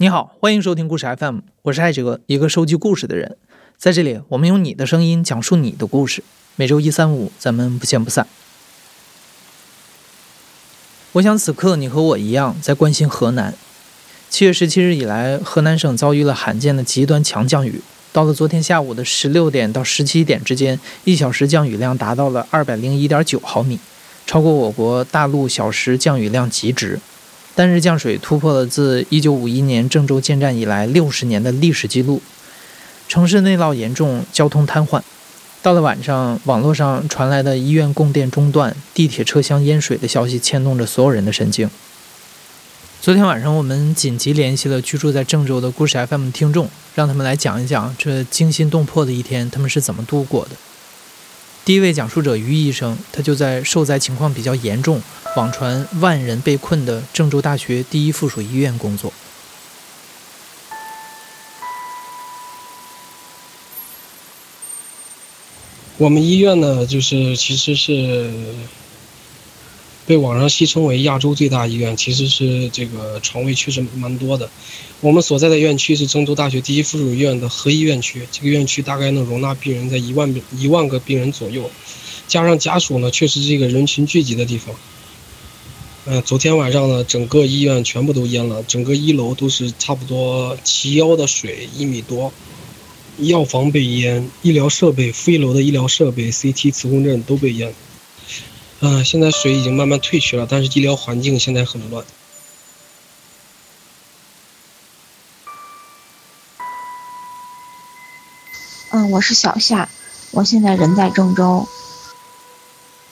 你好，欢迎收听故事 FM，我是艾哲，一个收集故事的人。在这里，我们用你的声音讲述你的故事。每周一、三、五，咱们不见不散。我想此刻你和我一样在关心河南。七月十七日以来，河南省遭遇了罕见的极端强降雨。到了昨天下午的十六点到十七点之间，一小时降雨量达到了二百零一点九毫米，超过我国大陆小时降雨量极值。单日降水突破了自1951年郑州建站以来六十年的历史记录，城市内涝严重，交通瘫痪。到了晚上，网络上传来的医院供电中断、地铁车厢淹水的消息牵动着所有人的神经。昨天晚上，我们紧急联系了居住在郑州的故事 FM 听众，让他们来讲一讲这惊心动魄的一天，他们是怎么度过的。第一位讲述者于医生，他就在受灾情况比较严重、网传万人被困的郑州大学第一附属医院工作。我们医院呢，就是其实是。被网上戏称为亚洲最大医院，其实是这个床位确实蛮多的。我们所在的院区是郑州大学第一附属医院的合医院区，这个院区大概能容纳病人在一万一万个病人左右，加上家属呢，确实是一个人群聚集的地方。嗯，昨天晚上呢，整个医院全部都淹了，整个一楼都是差不多齐腰的水，一米多。药房被淹，医疗设备、负一楼的医疗设备、CT、磁共振都被淹。嗯，现在水已经慢慢退去了，但是医疗环境现在很乱。嗯，我是小夏，我现在人在郑州，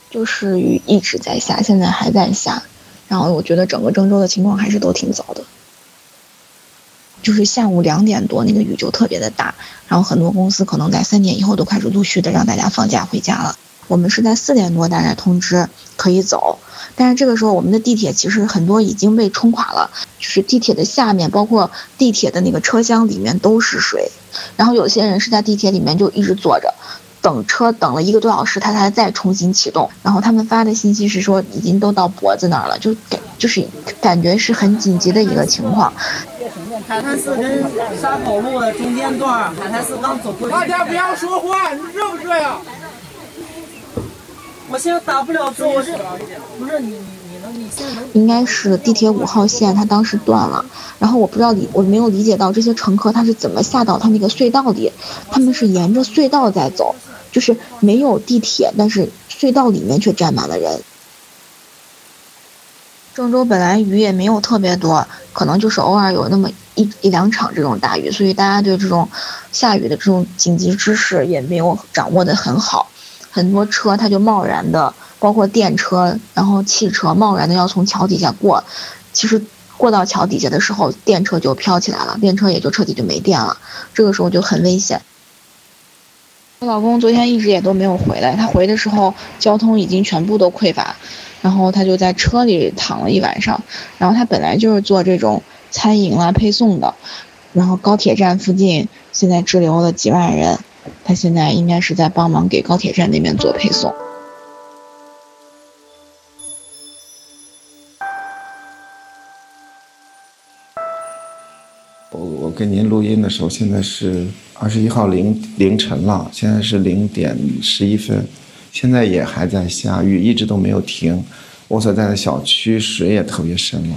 就是雨一直在下，现在还在下，然后我觉得整个郑州的情况还是都挺糟的，就是下午两点多那个雨就特别的大，然后很多公司可能在三点以后都开始陆续的让大家放假回家了。我们是在四点多大概通知可以走，但是这个时候我们的地铁其实很多已经被冲垮了，就是地铁的下面，包括地铁的那个车厢里面都是水，然后有些人是在地铁里面就一直坐着，等车等了一个多小时，他才再重新启动。然后他们发的信息是说已经都到脖子那儿了，就感就是感觉是很紧急的一个情况。海滩寺跟沙口路的中间段，海滩寺刚走过去。大家不要说话，你热不热呀？我现在打不了字，我是不是你你你能你现在能？应该是地铁五号线，它当时断了，然后我不知道理我没有理解到这些乘客他是怎么下到他那个隧道里，他们是沿着隧道在走，就是没有地铁，但是隧道里面却站满了人。郑州本来雨也没有特别多，可能就是偶尔有那么一一两场这种大雨，所以大家对这种下雨的这种紧急知识也没有掌握的很好。很多车它就贸然的，包括电车，然后汽车贸然的要从桥底下过，其实过到桥底下的时候，电车就飘起来了，电车也就彻底就没电了，这个时候就很危险。我老公昨天一直也都没有回来，他回的时候交通已经全部都匮乏，然后他就在车里躺了一晚上，然后他本来就是做这种餐饮啦配送的，然后高铁站附近现在滞留了几万人。他现在应该是在帮忙给高铁站那边做配送。我我跟您录音的时候，现在是二十一号凌凌晨了，现在是零点十一分，现在也还在下雨，一直都没有停。我所在的小区水也特别深了，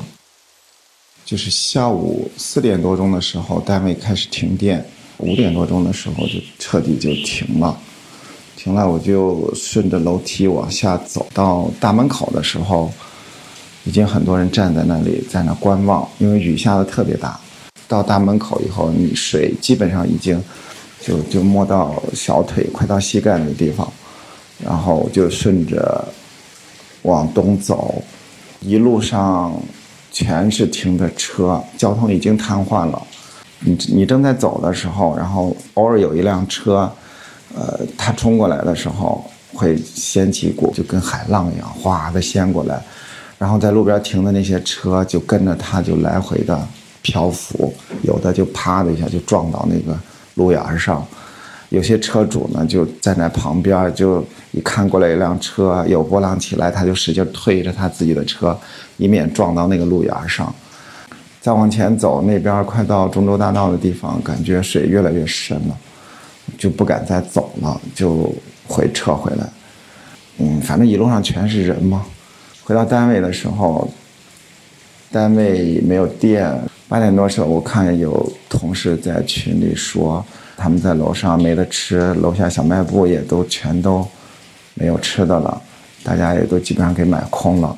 就是下午四点多钟的时候，单位开始停电。五点多钟的时候就彻底就停了，停了我就顺着楼梯往下走到大门口的时候，已经很多人站在那里在那观望，因为雨下的特别大。到大门口以后，你水基本上已经就就摸到小腿，快到膝盖的地方，然后就顺着往东走，一路上全是停的车，交通已经瘫痪了。你你正在走的时候，然后偶尔有一辆车，呃，它冲过来的时候会掀起一股，就跟海浪一样，哗的掀过来，然后在路边停的那些车就跟着它就来回的漂浮，有的就啪的一下就撞到那个路沿上，有些车主呢就站在旁边，就一看过来一辆车有波浪起来，他就使劲推着他自己的车，以免撞到那个路沿上。再往前走，那边快到中州大道的地方，感觉水越来越深了，就不敢再走了，就回撤回来。嗯，反正一路上全是人嘛。回到单位的时候，单位没有电。八点多时候，我看有同事在群里说，他们在楼上没得吃，楼下小卖部也都全都没有吃的了，大家也都基本上给买空了。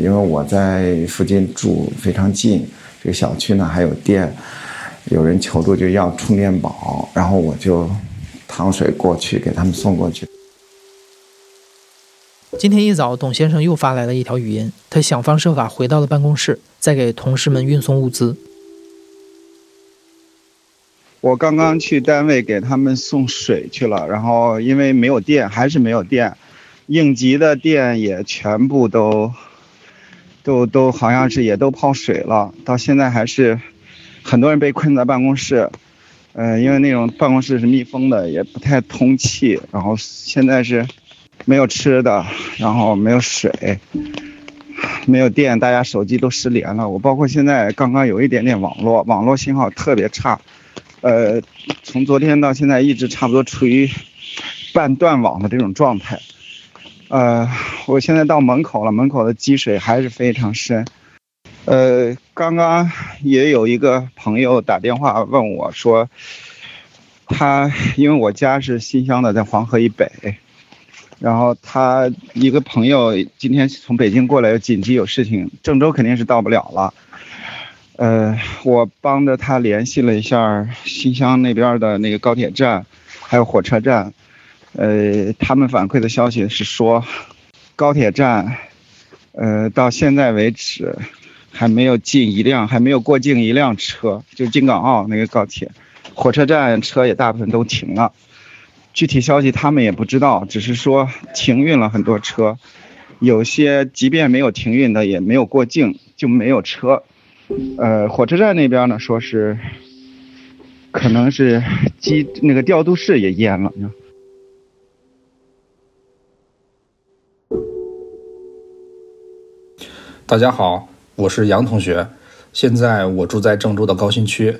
因为我在附近住非常近，这个小区呢还有电，有人求助就要充电宝，然后我就趟水过去给他们送过去。今天一早，董先生又发来了一条语音，他想方设法回到了办公室，再给同事们运送物资。我刚刚去单位给他们送水去了，然后因为没有电，还是没有电，应急的电也全部都。都都好像是也都泡水了，到现在还是很多人被困在办公室，嗯，因为那种办公室是密封的，也不太通气。然后现在是没有吃的，然后没有水，没有电，大家手机都失联了。我包括现在刚刚有一点点网络，网络信号特别差，呃，从昨天到现在一直差不多处于半断网的这种状态。呃，我现在到门口了，门口的积水还是非常深。呃，刚刚也有一个朋友打电话问我说，他因为我家是新乡的，在黄河以北，然后他一个朋友今天从北京过来，有紧急有事情，郑州肯定是到不了了。呃，我帮着他联系了一下新乡那边的那个高铁站，还有火车站。呃，他们反馈的消息是说，高铁站，呃，到现在为止还没有进一辆，还没有过境一辆车，就京港澳那个高铁，火车站车也大部分都停了。具体消息他们也不知道，只是说停运了很多车，有些即便没有停运的也没有过境，就没有车。呃，火车站那边呢，说是可能是机那个调度室也淹了。大家好，我是杨同学。现在我住在郑州的高新区，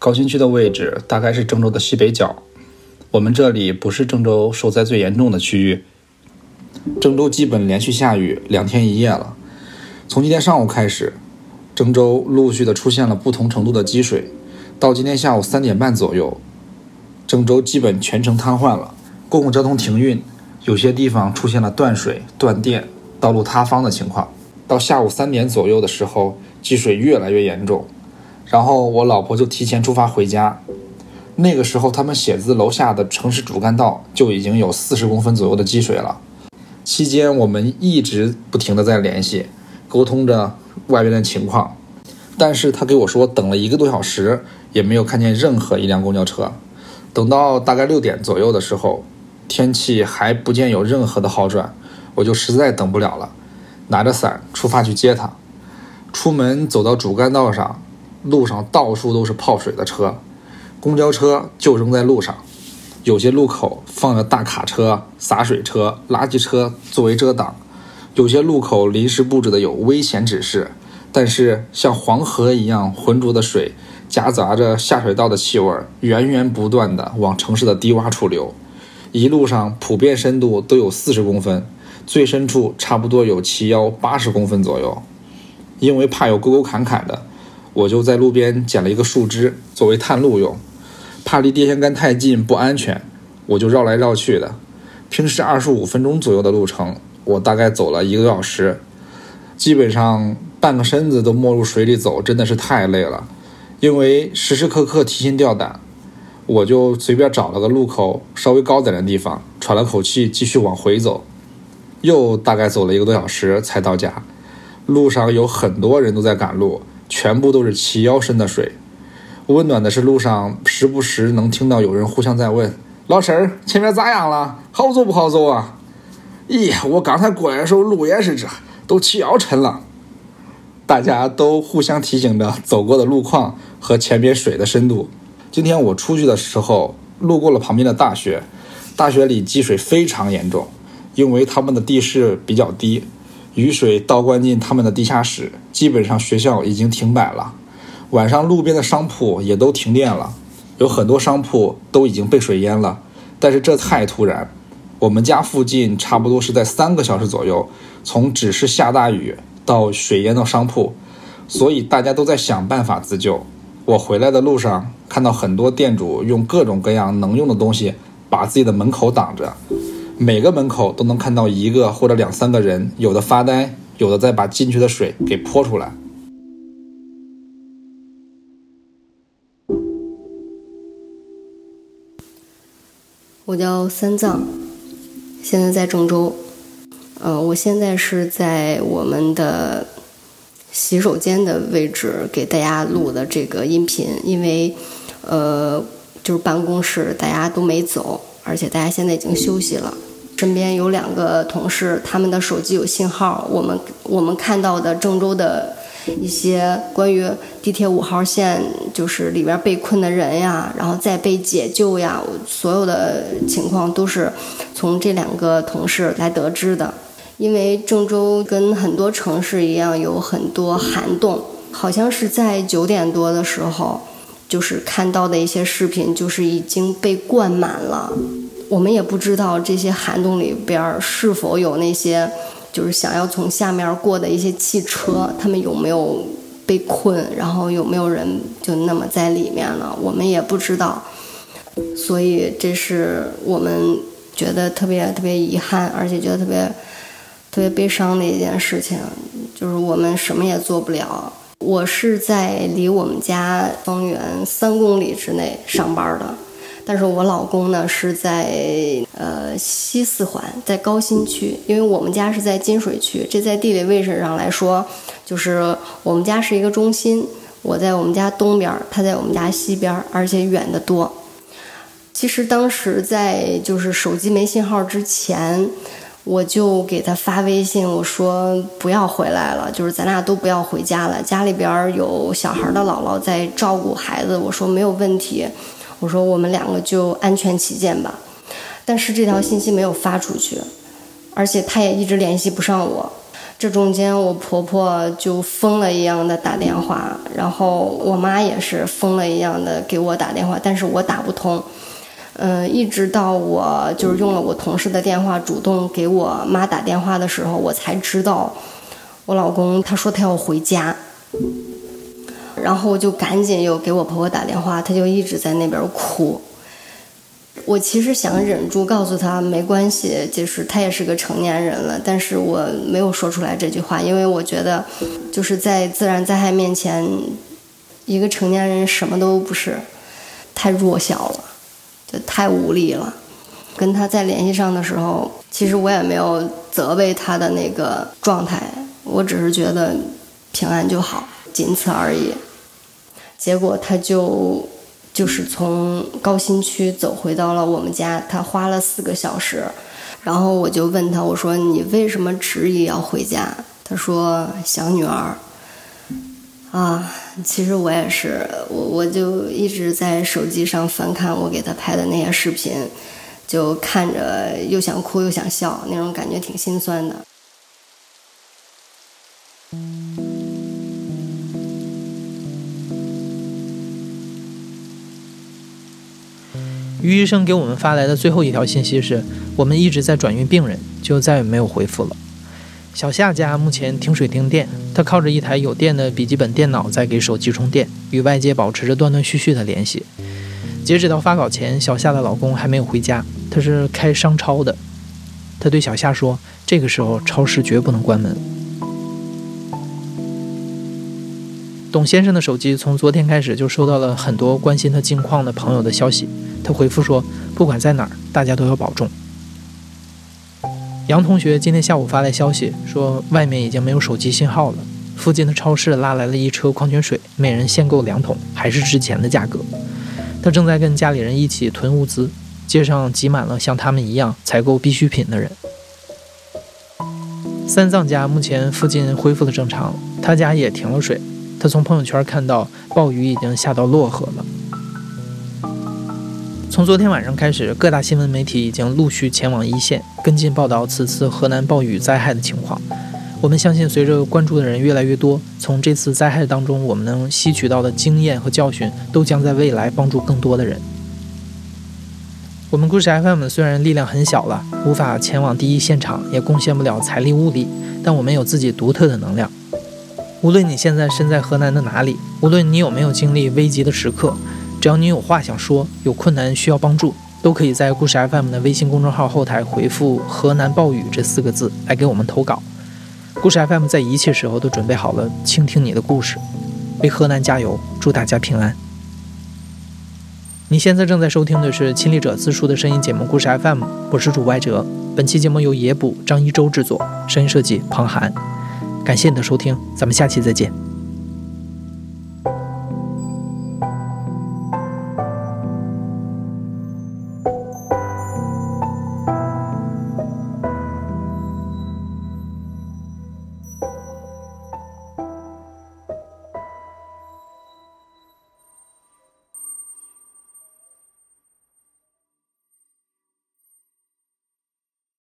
高新区的位置大概是郑州的西北角。我们这里不是郑州受灾最严重的区域。郑州基本连续下雨两天一夜了。从今天上午开始，郑州陆续的出现了不同程度的积水。到今天下午三点半左右，郑州基本全程瘫痪了，公共交通停运，有些地方出现了断水、断电、道路塌方的情况。到下午三点左右的时候，积水越来越严重，然后我老婆就提前出发回家。那个时候，他们写字楼下的城市主干道就已经有四十公分左右的积水了。期间，我们一直不停的在联系，沟通着外边的情况，但是他给我说，等了一个多小时也没有看见任何一辆公交车。等到大概六点左右的时候，天气还不见有任何的好转，我就实在等不了了。拿着伞出发去接他，出门走到主干道上，路上到处都是泡水的车，公交车就扔在路上，有些路口放着大卡车、洒水车、垃圾车作为遮挡，有些路口临时布置的有危险指示，但是像黄河一样浑浊的水，夹杂着下水道的气味，源源不断的往城市的低洼处流，一路上普遍深度都有四十公分。最深处差不多有齐腰八十公分左右，因为怕有沟沟坎坎的，我就在路边捡了一个树枝作为探路用，怕离电线杆太近不安全，我就绕来绕去的。平时二十五分钟左右的路程，我大概走了一个多小时，基本上半个身子都没入水里走，真的是太累了。因为时时刻刻提心吊胆，我就随便找了个路口稍微高点的地方，喘了口气，继续往回走。又大概走了一个多小时才到家，路上有很多人都在赶路，全部都是齐腰深的水。温暖的是路上时不时能听到有人互相在问：“老婶儿，前面咋样了？好走不好走啊？”“咦，我刚才过来的时候路也是这，都齐腰沉了。”大家都互相提醒着走过的路况和前边水的深度。今天我出去的时候路过了旁边的大学，大学里积水非常严重。因为他们的地势比较低，雨水倒灌进他们的地下室，基本上学校已经停摆了。晚上路边的商铺也都停电了，有很多商铺都已经被水淹了。但是这太突然，我们家附近差不多是在三个小时左右，从只是下大雨到水淹到商铺，所以大家都在想办法自救。我回来的路上看到很多店主用各种各样能用的东西把自己的门口挡着。每个门口都能看到一个或者两三个人，有的发呆，有的在把进去的水给泼出来。我叫三藏，现在在郑州。嗯，我现在是在我们的洗手间的位置给大家录的这个音频，因为呃，就是办公室大家都没走，而且大家现在已经休息了。身边有两个同事，他们的手机有信号。我们我们看到的郑州的一些关于地铁五号线，就是里边被困的人呀，然后再被解救呀，所有的情况都是从这两个同事来得知的。因为郑州跟很多城市一样，有很多涵洞，好像是在九点多的时候，就是看到的一些视频，就是已经被灌满了。我们也不知道这些涵洞里边是否有那些，就是想要从下面过的一些汽车，他们有没有被困，然后有没有人就那么在里面了，我们也不知道。所以这是我们觉得特别特别遗憾，而且觉得特别特别悲伤的一件事情，就是我们什么也做不了。我是在离我们家方圆三公里之内上班的。但是我老公呢是在呃西四环，在高新区，因为我们家是在金水区，这在地理位置上来说，就是我们家是一个中心，我在我们家东边，他在我们家西边，而且远得多。其实当时在就是手机没信号之前，我就给他发微信，我说不要回来了，就是咱俩都不要回家了，家里边有小孩的姥姥在照顾孩子，我说没有问题。我说我们两个就安全起见吧，但是这条信息没有发出去，而且他也一直联系不上我。这中间我婆婆就疯了一样的打电话，然后我妈也是疯了一样的给我打电话，但是我打不通。嗯，一直到我就是用了我同事的电话主动给我妈打电话的时候，我才知道我老公他说他要回家。然后我就赶紧又给我婆婆打电话，她就一直在那边哭。我其实想忍住，告诉她没关系，就是她也是个成年人了，但是我没有说出来这句话，因为我觉得，就是在自然灾害面前，一个成年人什么都不是，太弱小了，太无力了。跟他再联系上的时候，其实我也没有责备他的那个状态，我只是觉得平安就好，仅此而已。结果他就就是从高新区走回到了我们家，他花了四个小时。然后我就问他，我说你为什么执意要回家？他说想女儿。啊，其实我也是，我我就一直在手机上翻看我给他拍的那些视频，就看着又想哭又想笑，那种感觉挺心酸的。于医生给我们发来的最后一条信息是：我们一直在转运病人，就再也没有回复了。小夏家目前停水停电，他靠着一台有电的笔记本电脑在给手机充电，与外界保持着断断续续的联系。截止到发稿前，小夏的老公还没有回家，他是开商超的。他对小夏说：“这个时候超市绝不能关门。”董先生的手机从昨天开始就收到了很多关心他近况的朋友的消息。他回复说：“不管在哪儿，大家都要保重。”杨同学今天下午发来消息说，外面已经没有手机信号了。附近的超市拉来了一车矿泉水，每人限购两桶，还是之前的价格。他正在跟家里人一起囤物资，街上挤满了像他们一样采购必需品的人。三藏家目前附近恢复了正常，他家也停了水。他从朋友圈看到，暴雨已经下到漯河了。从昨天晚上开始，各大新闻媒体已经陆续前往一线跟进报道此次河南暴雨灾害的情况。我们相信，随着关注的人越来越多，从这次灾害当中我们能吸取到的经验和教训，都将在未来帮助更多的人。我们故事 FM 虽然力量很小了，无法前往第一现场，也贡献不了财力物力，但我们有自己独特的能量。无论你现在身在河南的哪里，无论你有没有经历危急的时刻，只要你有话想说，有困难需要帮助，都可以在故事 FM 的微信公众号后台回复“河南暴雨”这四个字来给我们投稿。故事 FM 在一切时候都准备好了倾听你的故事，为河南加油，祝大家平安。你现在正在收听的是亲历者自述的声音节目《故事 FM》，我是主外哲。本期节目由野捕张一舟制作，声音设计庞涵。感谢你的收听，咱们下期再见。